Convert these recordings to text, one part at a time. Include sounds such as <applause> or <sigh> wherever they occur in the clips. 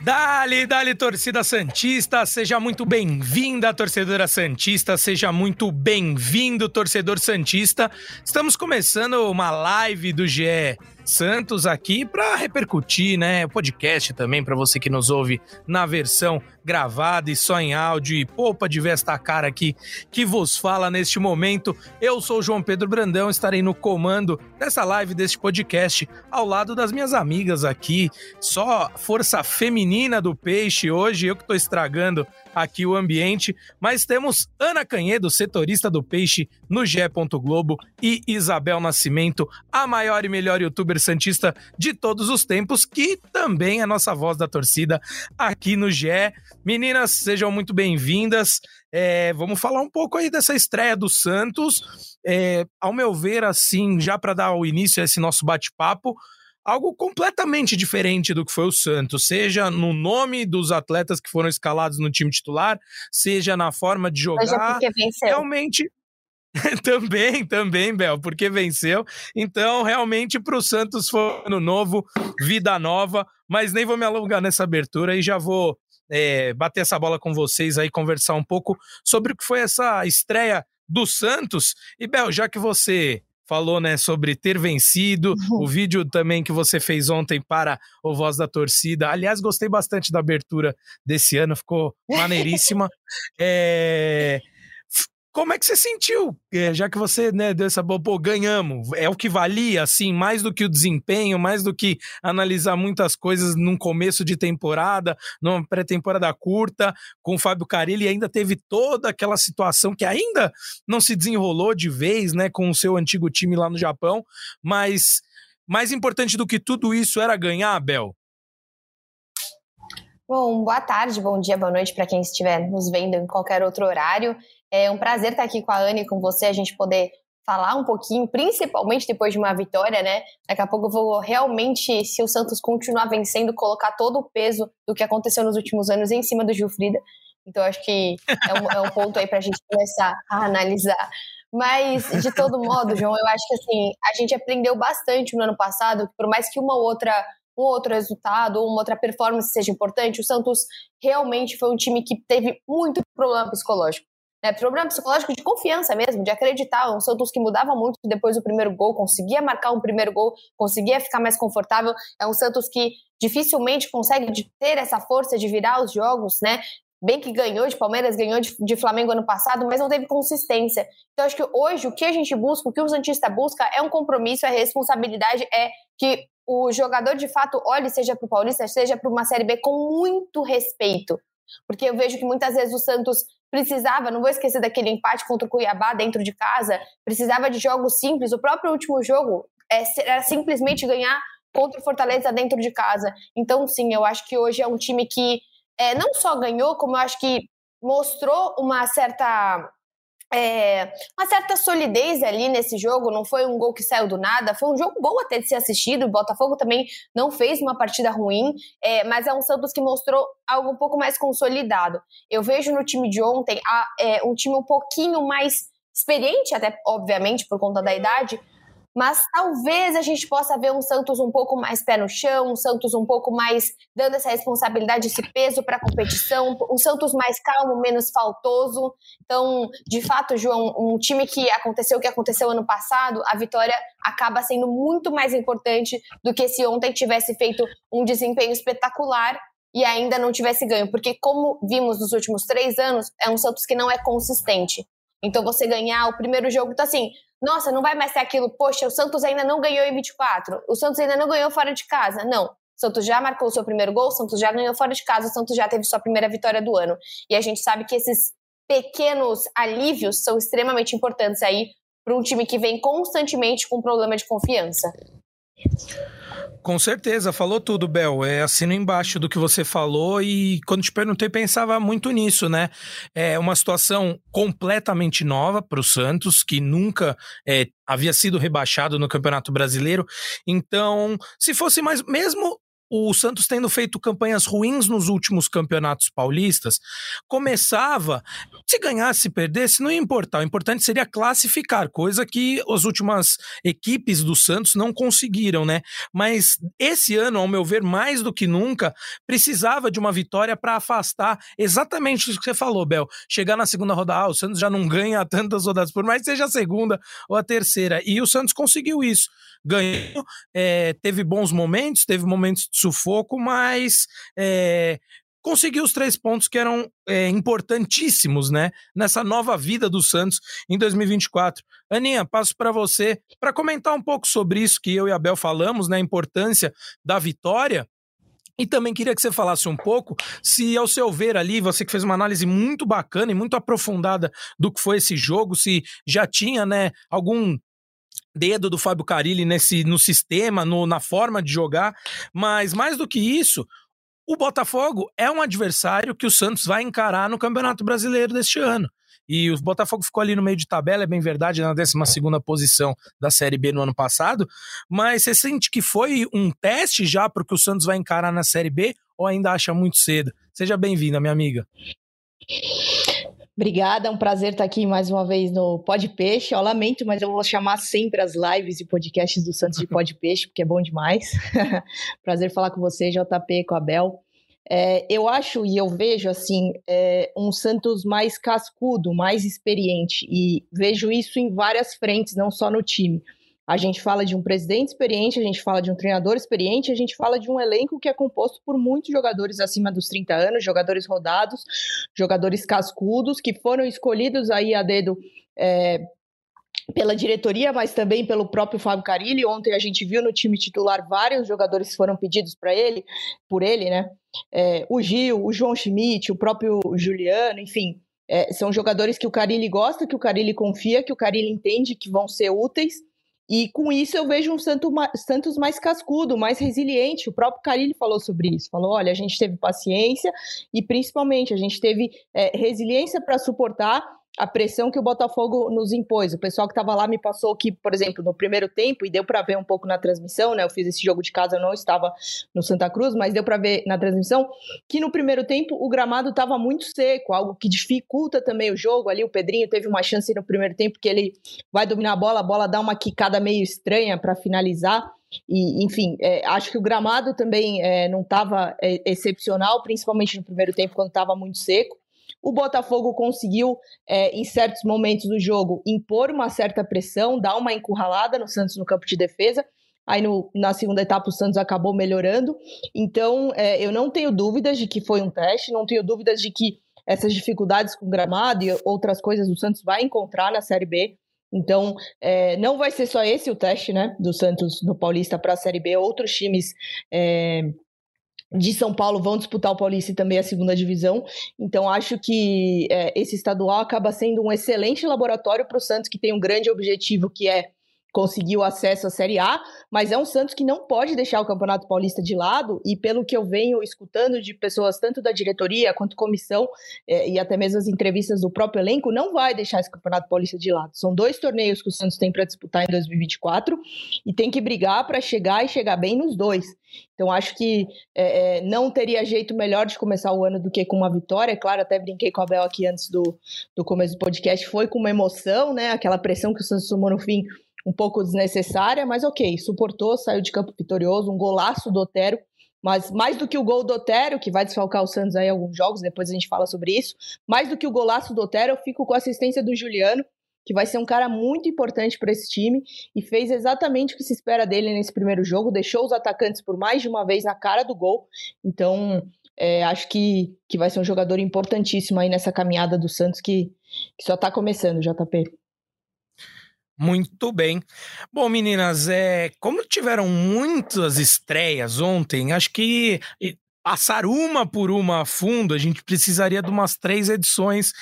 Dali, dali, torcida Santista, seja muito bem-vinda, torcedora Santista, seja muito bem-vindo, torcedor Santista. Estamos começando uma live do GE Santos aqui para repercutir, né? O podcast também para você que nos ouve na versão gravada e só em áudio e poupa de ver esta cara aqui que vos fala neste momento. Eu sou João Pedro Brandão, estarei no comando dessa live deste podcast ao lado das minhas amigas aqui. Só força feminina do peixe hoje, eu que estou estragando aqui o ambiente, mas temos Ana Canhedo, setorista do Peixe no GE. Globo e Isabel Nascimento, a maior e melhor youtuber santista de todos os tempos, que também é nossa voz da torcida aqui no GE. Meninas, sejam muito bem-vindas. É, vamos falar um pouco aí dessa estreia do Santos. É, ao meu ver, assim, já para dar o início a esse nosso bate-papo, algo completamente diferente do que foi o Santos, seja no nome dos atletas que foram escalados no time titular, seja na forma de jogar. Realmente. <laughs> também, também, Bel, porque venceu. Então, realmente, para o Santos foi ano novo, vida nova, mas nem vou me alongar nessa abertura e já vou é, bater essa bola com vocês aí, conversar um pouco sobre o que foi essa estreia do Santos. E, Bel, já que você falou né, sobre ter vencido, uhum. o <laughs> vídeo também que você fez ontem para o Voz da Torcida. Aliás, gostei bastante da abertura desse ano, ficou maneiríssima. <laughs> é... Como é que você sentiu? É, já que você né, deu essa boa, pô, ganhamos. É o que valia, assim, mais do que o desempenho, mais do que analisar muitas coisas num começo de temporada, numa pré-temporada curta, com o Fábio Carilli, ainda teve toda aquela situação que ainda não se desenrolou de vez, né, com o seu antigo time lá no Japão, mas mais importante do que tudo isso era ganhar, Abel? Bom, boa tarde, bom dia, boa noite para quem estiver nos vendo em qualquer outro horário. É um prazer estar aqui com a Anne e com você, a gente poder falar um pouquinho, principalmente depois de uma vitória, né? Daqui a pouco eu vou realmente, se o Santos continuar vencendo, colocar todo o peso do que aconteceu nos últimos anos em cima do Gilfrida. Então acho que é um, é um ponto aí para a gente começar a analisar. Mas, de todo modo, João, eu acho que assim, a gente aprendeu bastante no ano passado, por mais que uma outra um outro resultado ou uma outra performance seja importante, o Santos realmente foi um time que teve muito problema psicológico. Né, problema psicológico de confiança mesmo, de acreditar. Um Santos que mudava muito depois do primeiro gol, conseguia marcar um primeiro gol, conseguia ficar mais confortável. É um Santos que dificilmente consegue ter essa força de virar os jogos, né? Bem que ganhou de Palmeiras, ganhou de, de Flamengo ano passado, mas não teve consistência. Então, acho que hoje o que a gente busca, o que o Santista busca é um compromisso, é responsabilidade, é que o jogador de fato olhe, seja para o Paulista, seja para uma Série B, com muito respeito. Porque eu vejo que muitas vezes o Santos precisava, não vou esquecer daquele empate contra o Cuiabá dentro de casa, precisava de jogos simples. O próprio último jogo é, era simplesmente ganhar contra o Fortaleza dentro de casa. Então, sim, eu acho que hoje é um time que é, não só ganhou, como eu acho que mostrou uma certa é, uma certa solidez ali nesse jogo, não foi um gol que saiu do nada, foi um jogo bom até de ser assistido. O Botafogo também não fez uma partida ruim, é, mas é um Santos que mostrou algo um pouco mais consolidado. Eu vejo no time de ontem a, é, um time um pouquinho mais experiente, até obviamente por conta da idade, mas talvez a gente possa ver um Santos um pouco mais pé no chão, um Santos um pouco mais dando essa responsabilidade, esse peso para a competição, um Santos mais calmo, menos faltoso. Então, de fato, João, um time que aconteceu o que aconteceu ano passado, a vitória acaba sendo muito mais importante do que se ontem tivesse feito um desempenho espetacular e ainda não tivesse ganho, porque como vimos nos últimos três anos, é um Santos que não é consistente. Então você ganhar o primeiro jogo, tá assim, nossa, não vai mais ser aquilo, poxa, o Santos ainda não ganhou em 24, o Santos ainda não ganhou fora de casa. Não. O Santos já marcou o seu primeiro gol, o Santos já ganhou fora de casa, o Santos já teve sua primeira vitória do ano. E a gente sabe que esses pequenos alívios são extremamente importantes aí para um time que vem constantemente com problema de confiança. Com certeza, falou tudo, Bel. É, assino embaixo do que você falou e quando te perguntei, pensava muito nisso, né? É uma situação completamente nova para o Santos, que nunca é, havia sido rebaixado no Campeonato Brasileiro. Então, se fosse mais, mesmo o Santos tendo feito campanhas ruins nos últimos campeonatos paulistas, começava Se ganhasse, se perdesse, não ia importar. O importante seria classificar, coisa que as últimas equipes do Santos não conseguiram, né? Mas esse ano, ao meu ver, mais do que nunca, precisava de uma vitória para afastar exatamente isso que você falou, Bel. Chegar na segunda rodada, ah, o Santos já não ganha tantas rodadas, por mais que seja a segunda ou a terceira. E o Santos conseguiu isso. Ganhou, é, teve bons momentos, teve momentos de sufoco, mas é, conseguiu os três pontos que eram é, importantíssimos, né? Nessa nova vida do Santos em 2024. Aninha, passo para você para comentar um pouco sobre isso que eu e a Bel falamos, né? A importância da vitória. E também queria que você falasse um pouco se, ao seu ver ali, você que fez uma análise muito bacana e muito aprofundada do que foi esse jogo, se já tinha, né, algum dedo do Fábio Carilli nesse no sistema, no, na forma de jogar, mas mais do que isso, o Botafogo é um adversário que o Santos vai encarar no Campeonato Brasileiro deste ano. E o Botafogo ficou ali no meio de tabela, é bem verdade, na 12 posição da Série B no ano passado. Mas você sente que foi um teste já para o que o Santos vai encarar na Série B ou ainda acha muito cedo? Seja bem-vinda, minha amiga. Obrigada, é um prazer estar aqui mais uma vez no Pod Peixe. Eu lamento, mas eu vou chamar sempre as lives e podcasts do Santos de <laughs> Pod Peixe, porque é bom demais. <laughs> prazer falar com você, JP, com a Bel. É, eu acho e eu vejo assim é, um Santos mais cascudo, mais experiente e vejo isso em várias frentes, não só no time. A gente fala de um presidente experiente, a gente fala de um treinador experiente, a gente fala de um elenco que é composto por muitos jogadores acima dos 30 anos, jogadores rodados, jogadores cascudos, que foram escolhidos aí a dedo é, pela diretoria, mas também pelo próprio Fábio Carilli. Ontem a gente viu no time titular vários jogadores foram pedidos para ele, por ele, né? É, o Gil, o João Schmidt, o próprio Juliano, enfim, é, são jogadores que o Carilli gosta, que o Carilli confia, que o Carilli entende que vão ser úteis. E com isso eu vejo um Santos mais cascudo, mais resiliente. O próprio Carilli falou sobre isso. Falou: olha, a gente teve paciência e principalmente a gente teve é, resiliência para suportar a pressão que o Botafogo nos impôs. O pessoal que estava lá me passou que, por exemplo, no primeiro tempo, e deu para ver um pouco na transmissão, né? Eu fiz esse jogo de casa, eu não estava no Santa Cruz, mas deu para ver na transmissão que no primeiro tempo o gramado estava muito seco, algo que dificulta também o jogo. Ali o Pedrinho teve uma chance no primeiro tempo que ele vai dominar a bola, a bola dá uma quicada meio estranha para finalizar. E, enfim, é, acho que o gramado também é, não estava é, excepcional, principalmente no primeiro tempo, quando estava muito seco. O Botafogo conseguiu, é, em certos momentos do jogo, impor uma certa pressão, dar uma encurralada no Santos no campo de defesa. Aí no, na segunda etapa o Santos acabou melhorando. Então é, eu não tenho dúvidas de que foi um teste, não tenho dúvidas de que essas dificuldades com gramado e outras coisas o Santos vai encontrar na Série B. Então, é, não vai ser só esse o teste né, do Santos no Paulista para a Série B. Outros times é, de São Paulo vão disputar o Paulista e também a segunda divisão. Então, acho que é, esse estadual acaba sendo um excelente laboratório para o Santos, que tem um grande objetivo que é conseguiu acesso à Série A, mas é um Santos que não pode deixar o Campeonato Paulista de lado, e pelo que eu venho escutando de pessoas, tanto da diretoria quanto comissão, é, e até mesmo as entrevistas do próprio elenco, não vai deixar esse Campeonato Paulista de lado. São dois torneios que o Santos tem para disputar em 2024 e tem que brigar para chegar e chegar bem nos dois. Então, acho que é, é, não teria jeito melhor de começar o ano do que com uma vitória. Claro, até brinquei com a Bel aqui antes do, do começo do podcast. Foi com uma emoção, né? Aquela pressão que o Santos tomou no fim um pouco desnecessária, mas ok, suportou, saiu de campo vitorioso, um golaço do Otero, mas mais do que o gol do Otero, que vai desfalcar o Santos aí alguns jogos, depois a gente fala sobre isso, mais do que o golaço do Otero, eu fico com a assistência do Juliano, que vai ser um cara muito importante para esse time e fez exatamente o que se espera dele nesse primeiro jogo, deixou os atacantes por mais de uma vez na cara do gol, então é, acho que, que vai ser um jogador importantíssimo aí nessa caminhada do Santos que, que só está começando, JP. Muito bem. Bom, meninas, é, como tiveram muitas estreias ontem, acho que passar uma por uma a fundo, a gente precisaria de umas três edições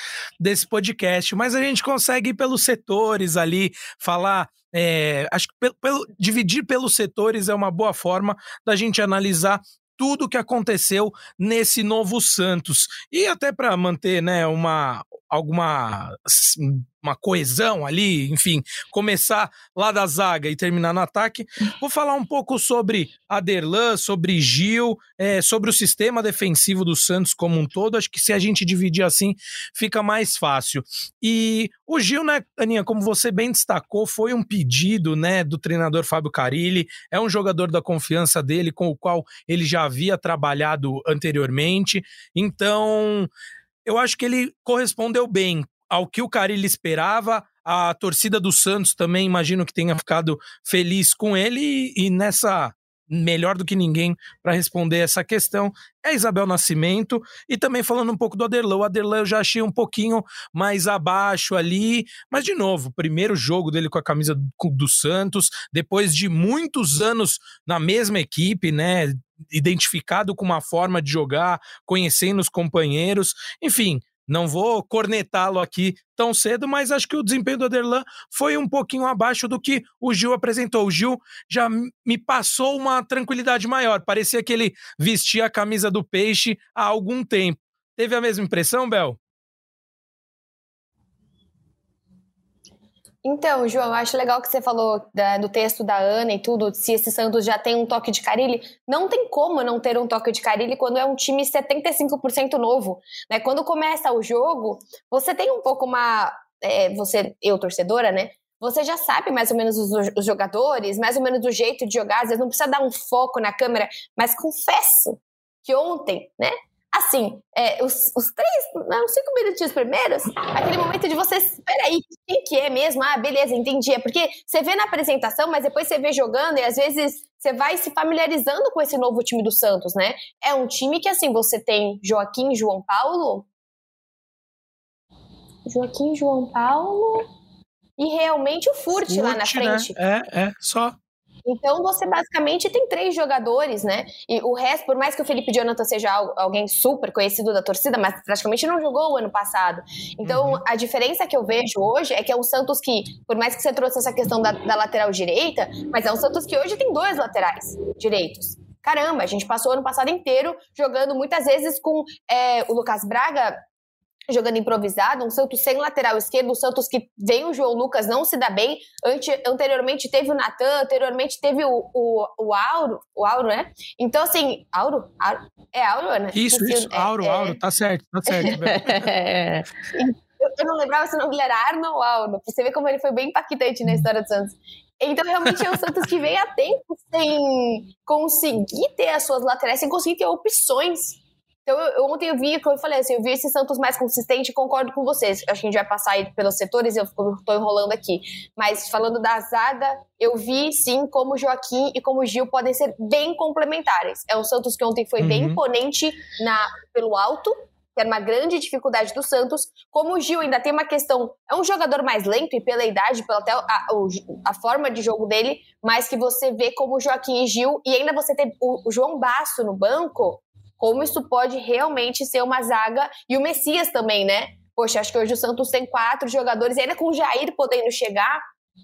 desse podcast, mas a gente consegue ir pelos setores ali, falar. É, acho que pelo, pelo, dividir pelos setores é uma boa forma da gente analisar tudo o que aconteceu nesse novo Santos. E até para manter né, uma, alguma uma coesão ali, enfim, começar lá da zaga e terminar no ataque. Vou falar um pouco sobre Aderlan, sobre Gil, é, sobre o sistema defensivo do Santos como um todo. Acho que se a gente dividir assim, fica mais fácil. E o Gil, né, Aninha, como você bem destacou, foi um pedido, né, do treinador Fábio Carilli. É um jogador da confiança dele, com o qual ele já havia trabalhado anteriormente. Então, eu acho que ele correspondeu bem ao que o Carilli esperava. A torcida do Santos também imagino que tenha ficado feliz com ele e, e nessa melhor do que ninguém para responder essa questão é Isabel Nascimento e também falando um pouco do Aderlan. O Aderlan eu já achei um pouquinho mais abaixo ali, mas de novo, primeiro jogo dele com a camisa do, do Santos, depois de muitos anos na mesma equipe, né? Identificado com uma forma de jogar, conhecendo os companheiros, enfim, não vou cornetá-lo aqui tão cedo, mas acho que o desempenho do Aderlan foi um pouquinho abaixo do que o Gil apresentou. O Gil já me passou uma tranquilidade maior. Parecia que ele vestia a camisa do peixe há algum tempo. Teve a mesma impressão, Bel? Então, João, eu acho legal que você falou da, do texto da Ana e tudo, se esse Santos já tem um toque de Carilli. Não tem como não ter um toque de Carilli quando é um time 75% novo. Né? Quando começa o jogo, você tem um pouco uma. É, você, eu, torcedora, né? Você já sabe mais ou menos os, os, jogadores, mais ou menos o jeito de jogar, às vezes não precisa dar um foco na câmera, mas confesso que ontem, né? Assim, é, os, os, três, não, os cinco minutinhos primeiros, aquele momento de você, peraí, quem que é mesmo? Ah, beleza, entendi. É porque você vê na apresentação, mas depois você vê jogando e às vezes você vai se familiarizando com esse novo time do Santos, né? É um time que, assim, você tem Joaquim João Paulo. Joaquim João Paulo. E realmente o Furt, Furt lá na né? frente. Né? É, é, só. Então você basicamente tem três jogadores, né? E o resto, por mais que o Felipe Jonathan seja alguém super conhecido da torcida, mas praticamente não jogou o ano passado. Então uhum. a diferença que eu vejo hoje é que é um Santos que, por mais que você trouxe essa questão da, da lateral direita, mas é um Santos que hoje tem dois laterais direitos. Caramba, a gente passou o ano passado inteiro jogando muitas vezes com é, o Lucas Braga jogando improvisado, um Santos sem lateral esquerdo, um Santos que vem o João Lucas, não se dá bem. Ante, anteriormente teve o Natan, anteriormente teve o, o, o Auro, o Auro, né? Então, assim, Auro? Auro é Auro, né? Isso, isso, é, Auro, é, Auro, tá certo, tá certo. <laughs> eu, eu, não lembrava se o nome era Arno ou Auro, pra você ver como ele foi bem impactante na história do Santos. Então, realmente é um Santos que vem a tempo sem conseguir ter as suas laterais, sem conseguir ter opções então, eu, ontem eu vi, como eu falei assim, eu vi esse Santos mais consistente e concordo com vocês. Acho que a gente vai passar aí pelos setores e eu estou enrolando aqui. Mas falando da zaga, eu vi sim como o Joaquim e como o Gil podem ser bem complementares. É um Santos que ontem foi uhum. bem imponente na, pelo alto, que era uma grande dificuldade do Santos. Como o Gil ainda tem uma questão, é um jogador mais lento e pela idade, pela até a, a, forma de jogo dele, mas que você vê como o Joaquim e Gil, e ainda você tem o, o João Basso no banco, como isso pode realmente ser uma zaga. E o Messias também, né? Poxa, acho que hoje o Santos tem quatro jogadores, ainda com o Jair podendo chegar,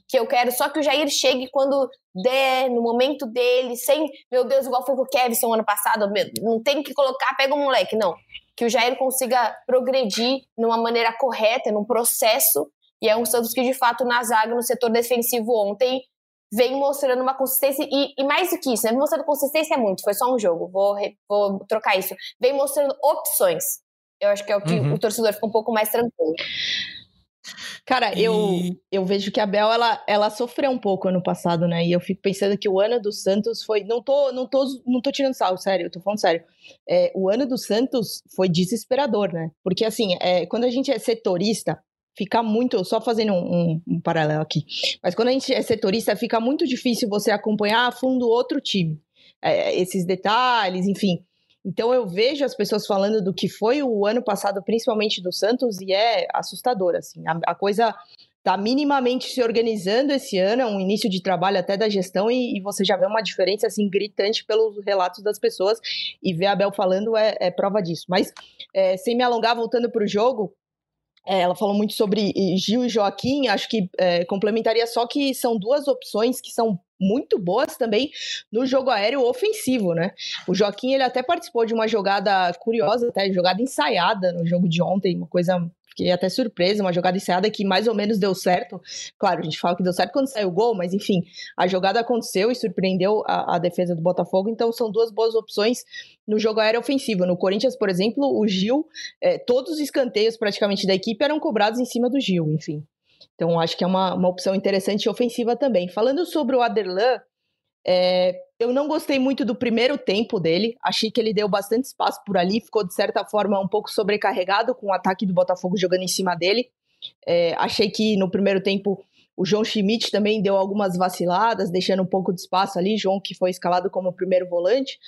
que eu quero só que o Jair chegue quando der, no momento dele, sem, meu Deus, igual foi com o Kevson ano passado, não tem que colocar, pega o moleque, não. Que o Jair consiga progredir numa maneira correta, num processo, e é um Santos que, de fato, na zaga, no setor defensivo ontem, vem mostrando uma consistência, e, e, mais do que isso, né? Mostrando consistência é muito, foi só um jogo, vou, vou trocar isso. Vem mostrando opções. Eu acho que é o que uhum. o torcedor fica um pouco mais tranquilo. Cara, e... eu, eu vejo que a Bel, ela, ela sofreu um pouco ano passado, né? E eu fico pensando que o ano do Santos foi. Não tô, não tô, não tô tirando sal, sério, eu tô falando sério. É, o ano do Santos foi desesperador, né? Porque, assim, é, quando a gente é setorista, fica muito, só fazendo um, um, um, paralelo aqui, mas quando a gente é setorista, fica muito difícil você acompanhar a fundo outro time, é, esses detalhes, enfim. Então eu vejo as pessoas falando do que foi o ano passado, principalmente do Santos, e é assustador, assim, a, a coisa tá minimamente se organizando esse ano, é um início de trabalho até da gestão, e, e, você já vê uma diferença, assim, gritante pelos relatos das pessoas, e ver a Bel falando é, é prova disso. Mas, é, sem me alongar, voltando para o jogo, é, ela falou muito sobre Gil e Joaquim, acho que é, complementaria só que são duas opções que são muito boas também no jogo aéreo ofensivo, né? O Joaquim, ele até participou de uma jogada curiosa, até jogada ensaiada no jogo de ontem, uma coisa fiquei até surpresa, uma jogada ensaiada que mais ou menos deu certo. Claro, a gente fala que deu certo quando saiu o gol, mas enfim, a jogada aconteceu e surpreendeu a, a defesa do Botafogo, então são duas boas opções no jogo aéreo ofensivo. No Corinthians, por exemplo, o Gil, é, todos os escanteios praticamente da equipe eram cobrados em cima do Gil, enfim. Então, acho que é uma, uma opção interessante ofensiva também. Falando sobre o Aderlan, é, eu não gostei muito do primeiro tempo dele. Achei que ele deu bastante espaço por ali, ficou de certa forma um pouco sobrecarregado com o ataque do Botafogo jogando em cima dele. É, achei que no primeiro tempo o João Schmidt também deu algumas vaciladas, deixando um pouco de espaço ali. João, que foi escalado como primeiro volante.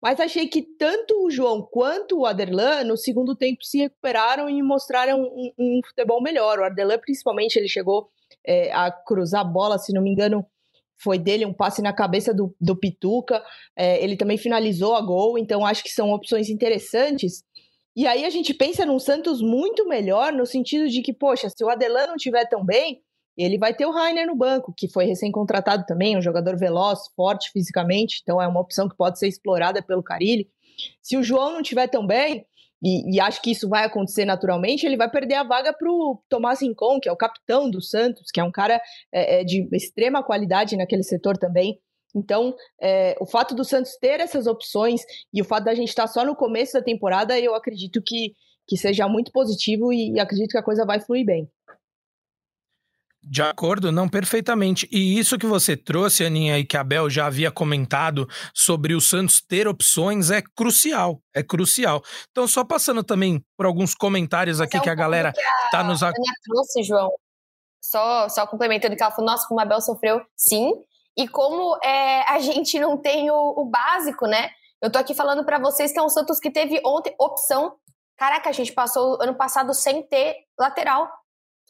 Mas achei que tanto o João quanto o Aderlan, no segundo tempo, se recuperaram e mostraram um, um futebol melhor. O Aderlan, principalmente, ele chegou é, a cruzar a bola, se não me engano, foi dele um passe na cabeça do, do Pituca. É, ele também finalizou a gol, então acho que são opções interessantes. E aí a gente pensa num Santos muito melhor, no sentido de que, poxa, se o Adelan não estiver tão bem, ele vai ter o Rainer no banco, que foi recém-contratado também, um jogador veloz, forte fisicamente, então é uma opção que pode ser explorada pelo Carilli. Se o João não estiver tão bem, e, e, acho que isso vai acontecer naturalmente, ele vai perder a vaga para o Tomás Rincon, que é o capitão do Santos, que é um cara é, é, de extrema qualidade naquele setor também. Então, é, o fato do Santos ter essas opções e o fato da gente estar só no começo da temporada, eu acredito que, que seja muito positivo e, e acredito que a coisa vai fluir bem. De acordo, não perfeitamente. E isso que você trouxe, Aninha, e que a Abel já havia comentado sobre o Santos ter opções é crucial. É crucial. Então, só passando também por alguns comentários aqui é um que a galera que a tá nos. A trouxe, João. Só, só complementando que ela falou, nossa, como a Abel sofreu, sim. E como é, a gente não tem o, o básico, né? Eu tô aqui falando para vocês que é um Santos que teve ontem opção. Caraca, a gente passou ano passado sem ter lateral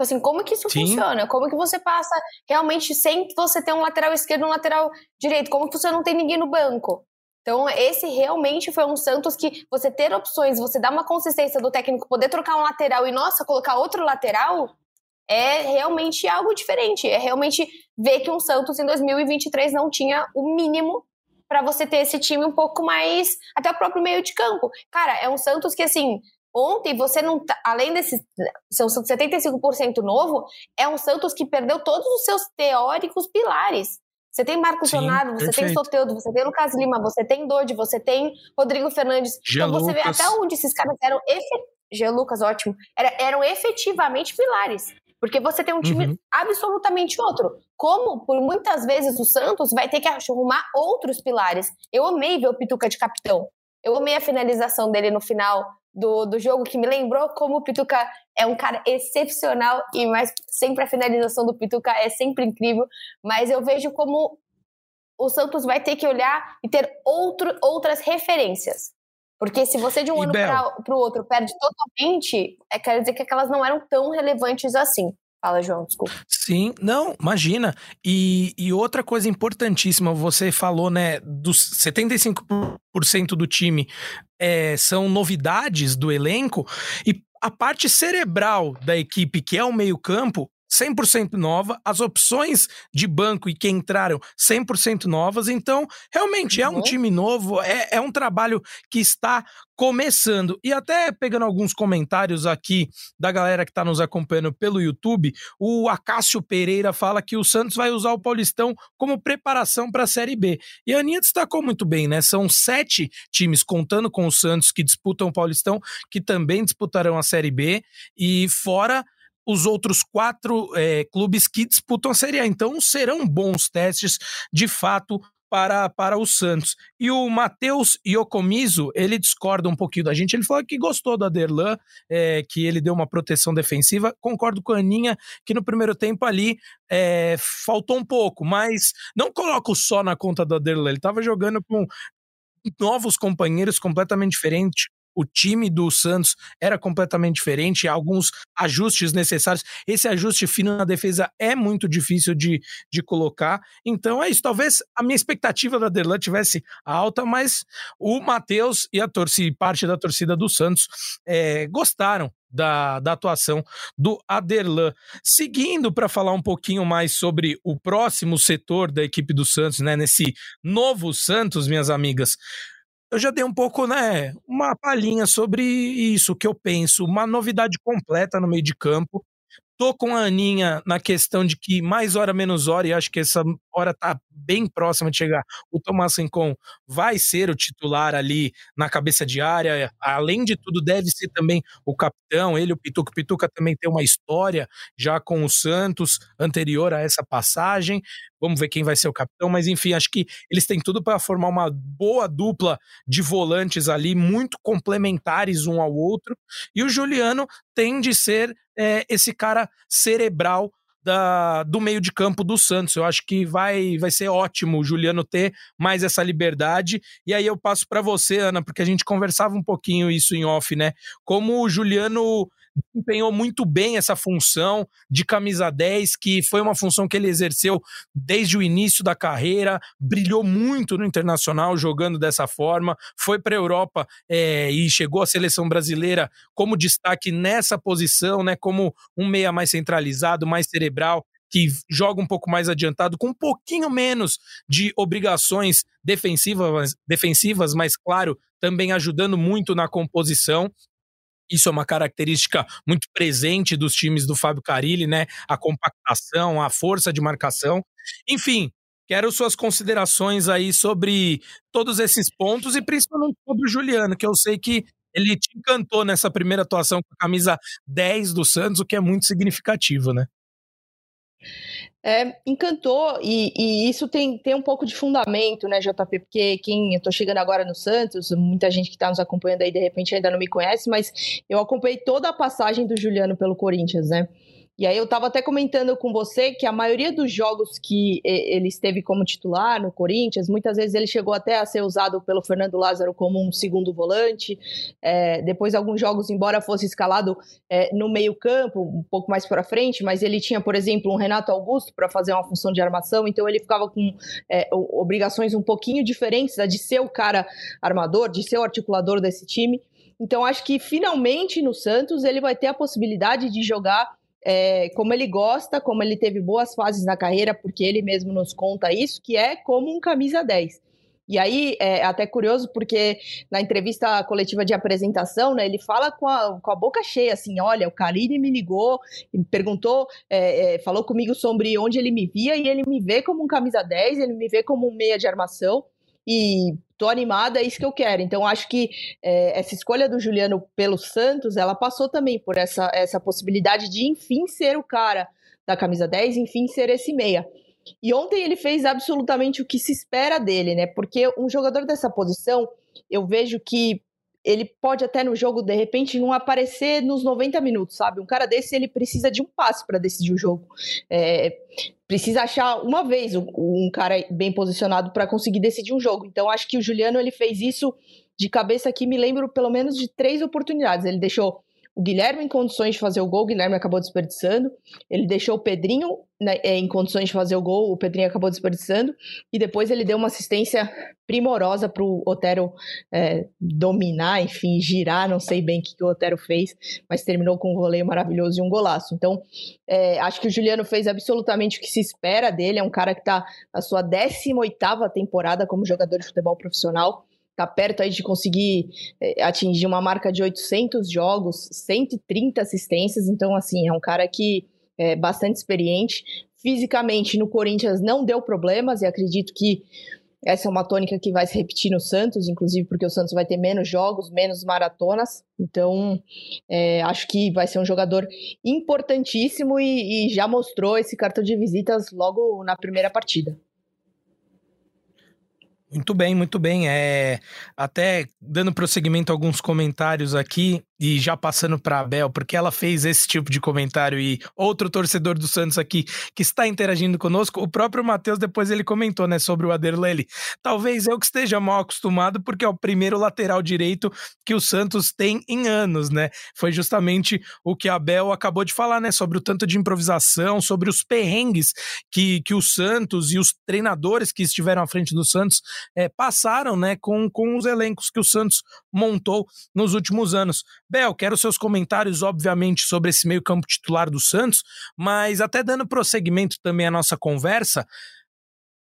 assim, como que isso Sim. funciona? Como que você passa realmente sem você ter um lateral esquerdo e um lateral direito? Como que você não tem ninguém no banco? Então, esse realmente foi um Santos que você ter opções, você dar uma consistência do técnico, poder trocar um lateral e, nossa, colocar outro lateral, é realmente algo diferente. É realmente ver que um Santos em 2023 não tinha o mínimo para você ter esse time um pouco mais. Até o próprio meio de campo. Cara, é um Santos que, assim, Ontem você não tá, além desse são 75% novo, é um Santos que perdeu todos os seus teóricos pilares. Você tem Marcos Sim, Leonardo, você perfeito. tem Soteudo, você tem Lucas Lima, você tem Dodi, você tem Rodrigo Fernandes. Então você Lucas. vê até onde esses caras eram Jean Lucas, ótimo. Era, eram efetivamente pilares. Porque você tem um time uhum. absolutamente outro. Como, por muitas vezes, o Santos vai ter que arrumar outros pilares. Eu amei ver o Pituca de capitão. Eu amei a finalização dele no final do, do jogo, que me lembrou como o Pituca é um cara excepcional e mais sempre a finalização do Pituca é sempre incrível, mas eu vejo como o Santos vai ter que olhar e ter outro, outras referências. Porque se você de um e ano para o outro perde totalmente, é, quer dizer que aquelas não eram tão relevantes assim. Fala, João, desculpa. Sim, não, imagina. E, e outra coisa importantíssima, você falou, né, dos 75% do time é, são novidades do elenco, e a parte cerebral da equipe, que é o meio-campo, 100% nova, as opções de banco e que entraram 100% novas. Então, realmente é um uhum. time novo, é, é um trabalho que está começando. E até pegando alguns comentários aqui da galera que está nos acompanhando pelo YouTube, o Acácio Pereira fala que o Santos vai usar o Paulistão como preparação para a Série B. E a Aninha destacou muito bem, né? São sete times, contando com o Santos, que disputam o Paulistão, que também disputarão a Série B, e fora os outros quatro é, clubes que disputam a Série A. Então serão bons testes, de fato, para, para o Santos. E o Matheus Iocomiso, ele discorda um pouquinho da gente. Ele falou que gostou do Aderlan, é, que ele deu uma proteção defensiva. Concordo com a Aninha que no primeiro tempo ali é, faltou um pouco, mas não coloco só na conta do Aderlan. Ele estava jogando com novos companheiros completamente diferentes o time do Santos era completamente diferente, alguns ajustes necessários. Esse ajuste fino na defesa é muito difícil de, de colocar. Então é isso. Talvez a minha expectativa da Derlan tivesse alta, mas o Matheus e a torcida, parte da torcida do Santos é, gostaram da, da, atuação do Aderlan. Seguindo para falar um pouquinho mais sobre o próximo setor da equipe do Santos, né, nesse novo Santos, minhas amigas. Eu já dei um pouco, né, uma palhinha sobre isso que eu penso, uma novidade completa no meio de campo. Tô com a Aninha na questão de que mais hora menos hora, e acho que essa hora tá bem próxima de chegar. O Tomás Rincon vai ser o titular ali na cabeça de área. Além de tudo, deve ser também o capitão. Ele, o Pituca. O Pituca também tem uma história já com o Santos anterior a essa passagem. Vamos ver quem vai ser o capitão, mas enfim, acho que eles têm tudo para formar uma boa dupla de volantes ali, muito complementares um ao outro. E o Juliano tem de ser é, esse cara cerebral da, do meio de campo do Santos. Eu acho que vai, vai ser ótimo o Juliano ter mais essa liberdade. E aí eu passo para você, Ana, porque a gente conversava um pouquinho isso em off, né? Como o Juliano desempenhou muito bem essa função de camisa 10, que foi uma função que ele exerceu desde o início da carreira, brilhou muito no internacional jogando dessa forma, foi para a Europa é, e chegou à seleção brasileira como destaque nessa posição, né, como um meia mais centralizado, mais cerebral, que joga um pouco mais adiantado, com um pouquinho menos de obrigações defensivas, defensivas, mas claro, também ajudando muito na composição. Isso é uma característica muito presente dos times do Fábio Carilli, né? A compactação, a força de marcação. Enfim, quero suas considerações aí sobre todos esses pontos e principalmente sobre o Juliano, que eu sei que ele te encantou nessa primeira atuação com a camisa 10 do Santos, o que é muito significativo, né? É, encantou, e, e, isso tem, tem um pouco de fundamento, né, JP? Porque quem eu tô chegando agora no Santos, muita gente que está nos acompanhando aí de repente ainda não me conhece, mas eu acompanhei toda a passagem do Juliano pelo Corinthians, né? E aí eu estava até comentando com você que a maioria dos jogos que ele esteve como titular no Corinthians, muitas vezes ele chegou até a ser usado pelo Fernando Lázaro como um segundo volante. É, depois alguns jogos, embora fosse escalado é, no meio campo, um pouco mais para frente, mas ele tinha, por exemplo, um Renato Augusto para fazer uma função de armação, então ele ficava com é, obrigações um pouquinho diferentes, a de ser o cara armador, de ser o articulador desse time. Então acho que finalmente no Santos ele vai ter a possibilidade de jogar é, como ele gosta, como ele teve boas fases na carreira, porque ele mesmo nos conta isso, que é como um camisa 10. E aí é até curioso porque na entrevista coletiva de apresentação, né, ele fala com a, com a boca cheia, assim, olha, o Carine me ligou, me perguntou, é, é, falou comigo sobre onde ele me via e ele me vê como um camisa 10, ele me vê como um meia de armação e tô animada, é isso que eu quero. Então, acho que é, essa escolha do Juliano pelo Santos, ela passou também por essa, essa possibilidade de, enfim, ser o cara da camisa 10, enfim, ser esse meia. E ontem ele fez absolutamente o que se espera dele, né? Porque um jogador dessa posição, eu vejo que ele pode até no jogo, de repente, não aparecer nos 90 minutos, sabe? Um cara desse, ele precisa de um passe para decidir o jogo. É, precisa achar uma vez um, cara bem posicionado para conseguir decidir um jogo. Então, acho que o Juliano, ele fez isso de cabeça aqui, me lembro pelo menos de três oportunidades. Ele deixou o Guilherme em condições de fazer o gol, o Guilherme acabou desperdiçando. Ele deixou o Pedrinho né, é, em condições de fazer o gol, o Pedrinho acabou desperdiçando. E depois ele deu uma assistência primorosa para o Otero é, dominar, enfim, girar. Não sei bem o que, que o Otero fez, mas terminou com um voleio maravilhoso e um golaço. Então, é, acho que o Juliano fez absolutamente o que se espera dele. É um cara que está na sua 18 temporada como jogador de futebol profissional tá perto aí de conseguir é, atingir uma marca de 800 jogos, 130 assistências, então assim, é um cara que é bastante experiente. Fisicamente no Corinthians não deu problemas e acredito que essa é uma tônica que vai se repetir no Santos, inclusive porque o Santos vai ter menos jogos, menos maratonas. Então, é, acho que vai ser um jogador importantíssimo e, e já mostrou esse cartão de visitas logo na primeira partida. Muito bem, muito bem. É, até dando prosseguimento a alguns comentários aqui, e já passando para a Bel, porque ela fez esse tipo de comentário e outro torcedor do Santos aqui que está interagindo conosco, o próprio Matheus depois ele comentou, né, sobre o Aderlele. Talvez eu que esteja mal acostumado porque é o primeiro lateral direito que o Santos tem em anos, né? Foi justamente o que a Bel acabou de falar, né, sobre o tanto de improvisação, sobre os perrengues que, que o Santos e os treinadores que estiveram à frente do Santos é, passaram, né, com, com os elencos que o Santos montou nos últimos anos. Bel, quero seus comentários, obviamente, sobre esse meio-campo titular do Santos, mas até dando prosseguimento também à nossa conversa,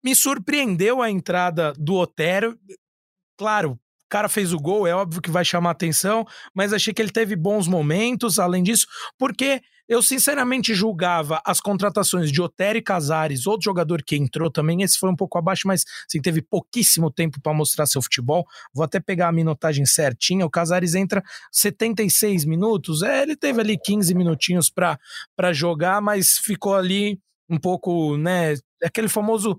me surpreendeu a entrada do Otero. Claro, cara fez o gol, é óbvio que vai chamar atenção, mas achei que ele teve bons momentos, além disso, porque eu sinceramente julgava as contratações de Otero e Casares, outro jogador que entrou também, esse foi um pouco abaixo, mas assim, teve pouquíssimo tempo para mostrar seu futebol. Vou até pegar a minutagem certinha. O Casares entra 76 minutos, é, ele teve ali 15 minutinhos para jogar, mas ficou ali um pouco, né, aquele famoso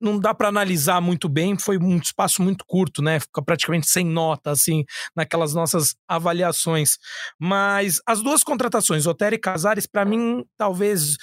não dá para analisar muito bem, foi um espaço muito curto, né? Fica praticamente sem nota, assim, naquelas nossas avaliações. Mas as duas contratações, Otero e Casares, para mim, talvez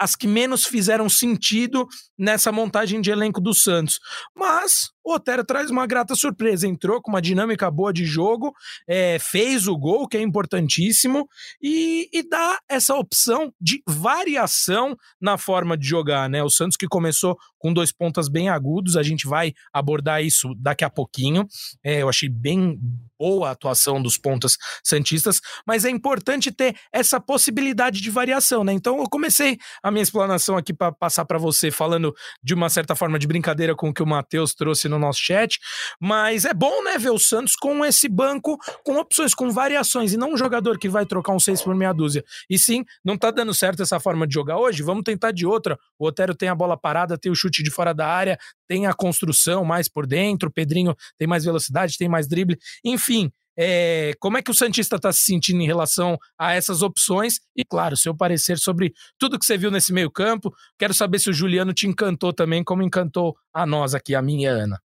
as que menos fizeram sentido nessa montagem de elenco do Santos. Mas o Otero traz uma grata surpresa. Entrou com uma dinâmica boa de jogo, é, fez o gol, que é importantíssimo, e, e, dá essa opção de variação na forma de jogar. Né? O Santos que começou com dois pontas bem agudos, a gente vai abordar isso daqui a pouquinho. É, eu achei bem boa a atuação dos pontas santistas, mas é importante ter essa possibilidade de variação. Né? Então eu comecei a minha explanação aqui para passar para você, falando de uma certa forma de brincadeira com o que o Matheus trouxe no nosso chat, mas é bom, né, ver o Santos com esse banco, com opções, com variações, e não um jogador que vai trocar um 6 por meia dúzia. E sim, não tá dando certo essa forma de jogar hoje, vamos tentar de outra. O Otero tem a bola parada, tem o chute de fora da área, tem a construção mais por dentro, o Pedrinho tem mais velocidade, tem mais drible, enfim. É, como é que o Santista está se sentindo em relação a essas opções? E, claro, seu parecer sobre tudo que você viu nesse meio-campo. Quero saber se o Juliano te encantou também, como encantou a nós aqui, a minha e a Ana.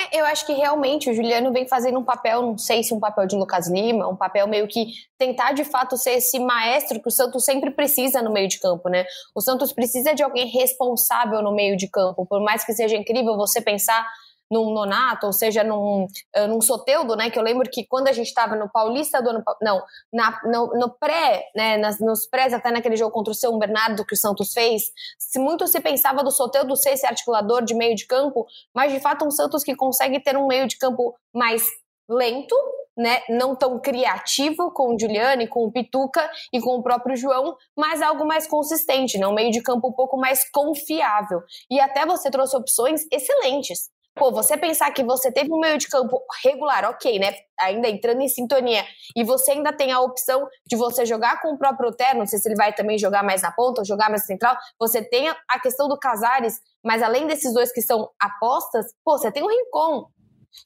É, eu acho que realmente o Juliano vem fazendo um papel, não sei se um papel de Lucas Lima, um papel meio que tentar de fato ser esse maestro que o Santos sempre precisa no meio de campo, né? O Santos precisa de alguém responsável no meio de campo, por mais que seja incrível você pensar num nonato, ou seja, num, uh, num soteudo, né? Que eu lembro que quando a gente estava no Paulista do ano não, na, no, no, pré, né? Nas, nos prés, até naquele jogo contra o São Bernardo que o Santos fez, se muito se pensava do soteudo ser esse articulador de meio de campo, mas de fato um Santos que consegue ter um meio de campo mais lento, né, não tão criativo com o Giuliani, com o Pituca e com o próprio João, mas algo mais consistente, né, um meio de campo um pouco mais confiável. E até você trouxe opções excelentes. Pô, você pensar que você teve um meio de campo regular, ok, né? Ainda entrando em sintonia, e você ainda tem a opção de você jogar com o próprio Otero, não sei se ele vai também jogar mais na ponta ou jogar mais central. Você tem a questão do Casares, mas além desses dois que são apostas, pô, você tem o Rincon.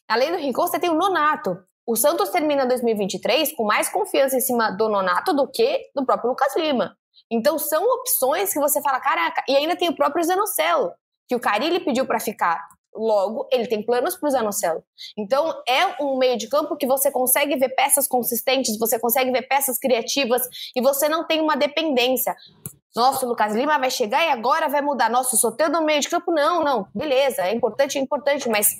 Além do Rincon, você tem o Nonato. O Santos termina 2023 com mais confiança em cima do Nonato do que do próprio Lucas Lima. Então são opções que você fala, caraca, e ainda tem o próprio Zanocelo, que o Carilli pediu para ficar. Logo, ele tem planos para o Zanocelo. Então, é um meio de campo que você consegue ver peças consistentes, você consegue ver peças criativas e você não tem uma dependência. Nossa, o Lucas Lima vai chegar e agora vai mudar. Nossa, o sorteio do meio de campo. Não, não. Beleza, é importante, é importante, mas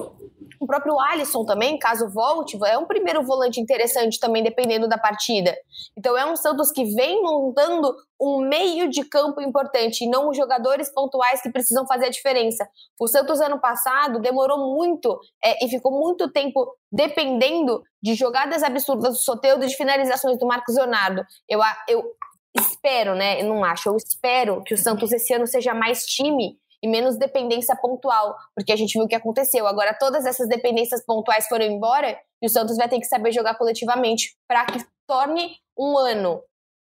o próprio Alisson também, caso volte, é um primeiro volante interessante também, dependendo da partida. Então é um Santos que vem montando um meio de campo importante e não os jogadores pontuais que precisam fazer a diferença. O Santos ano passado demorou muito é, e ficou muito tempo dependendo de jogadas absurdas do Soteldo e de finalizações do Marcos Leonardo. Eu, eu espero, né? Eu não acho, eu espero que o Santos esse ano seja mais time e menos dependência pontual, porque a gente viu o que aconteceu. Agora todas essas dependências pontuais foram embora e o Santos vai ter que saber jogar coletivamente para que torne um ano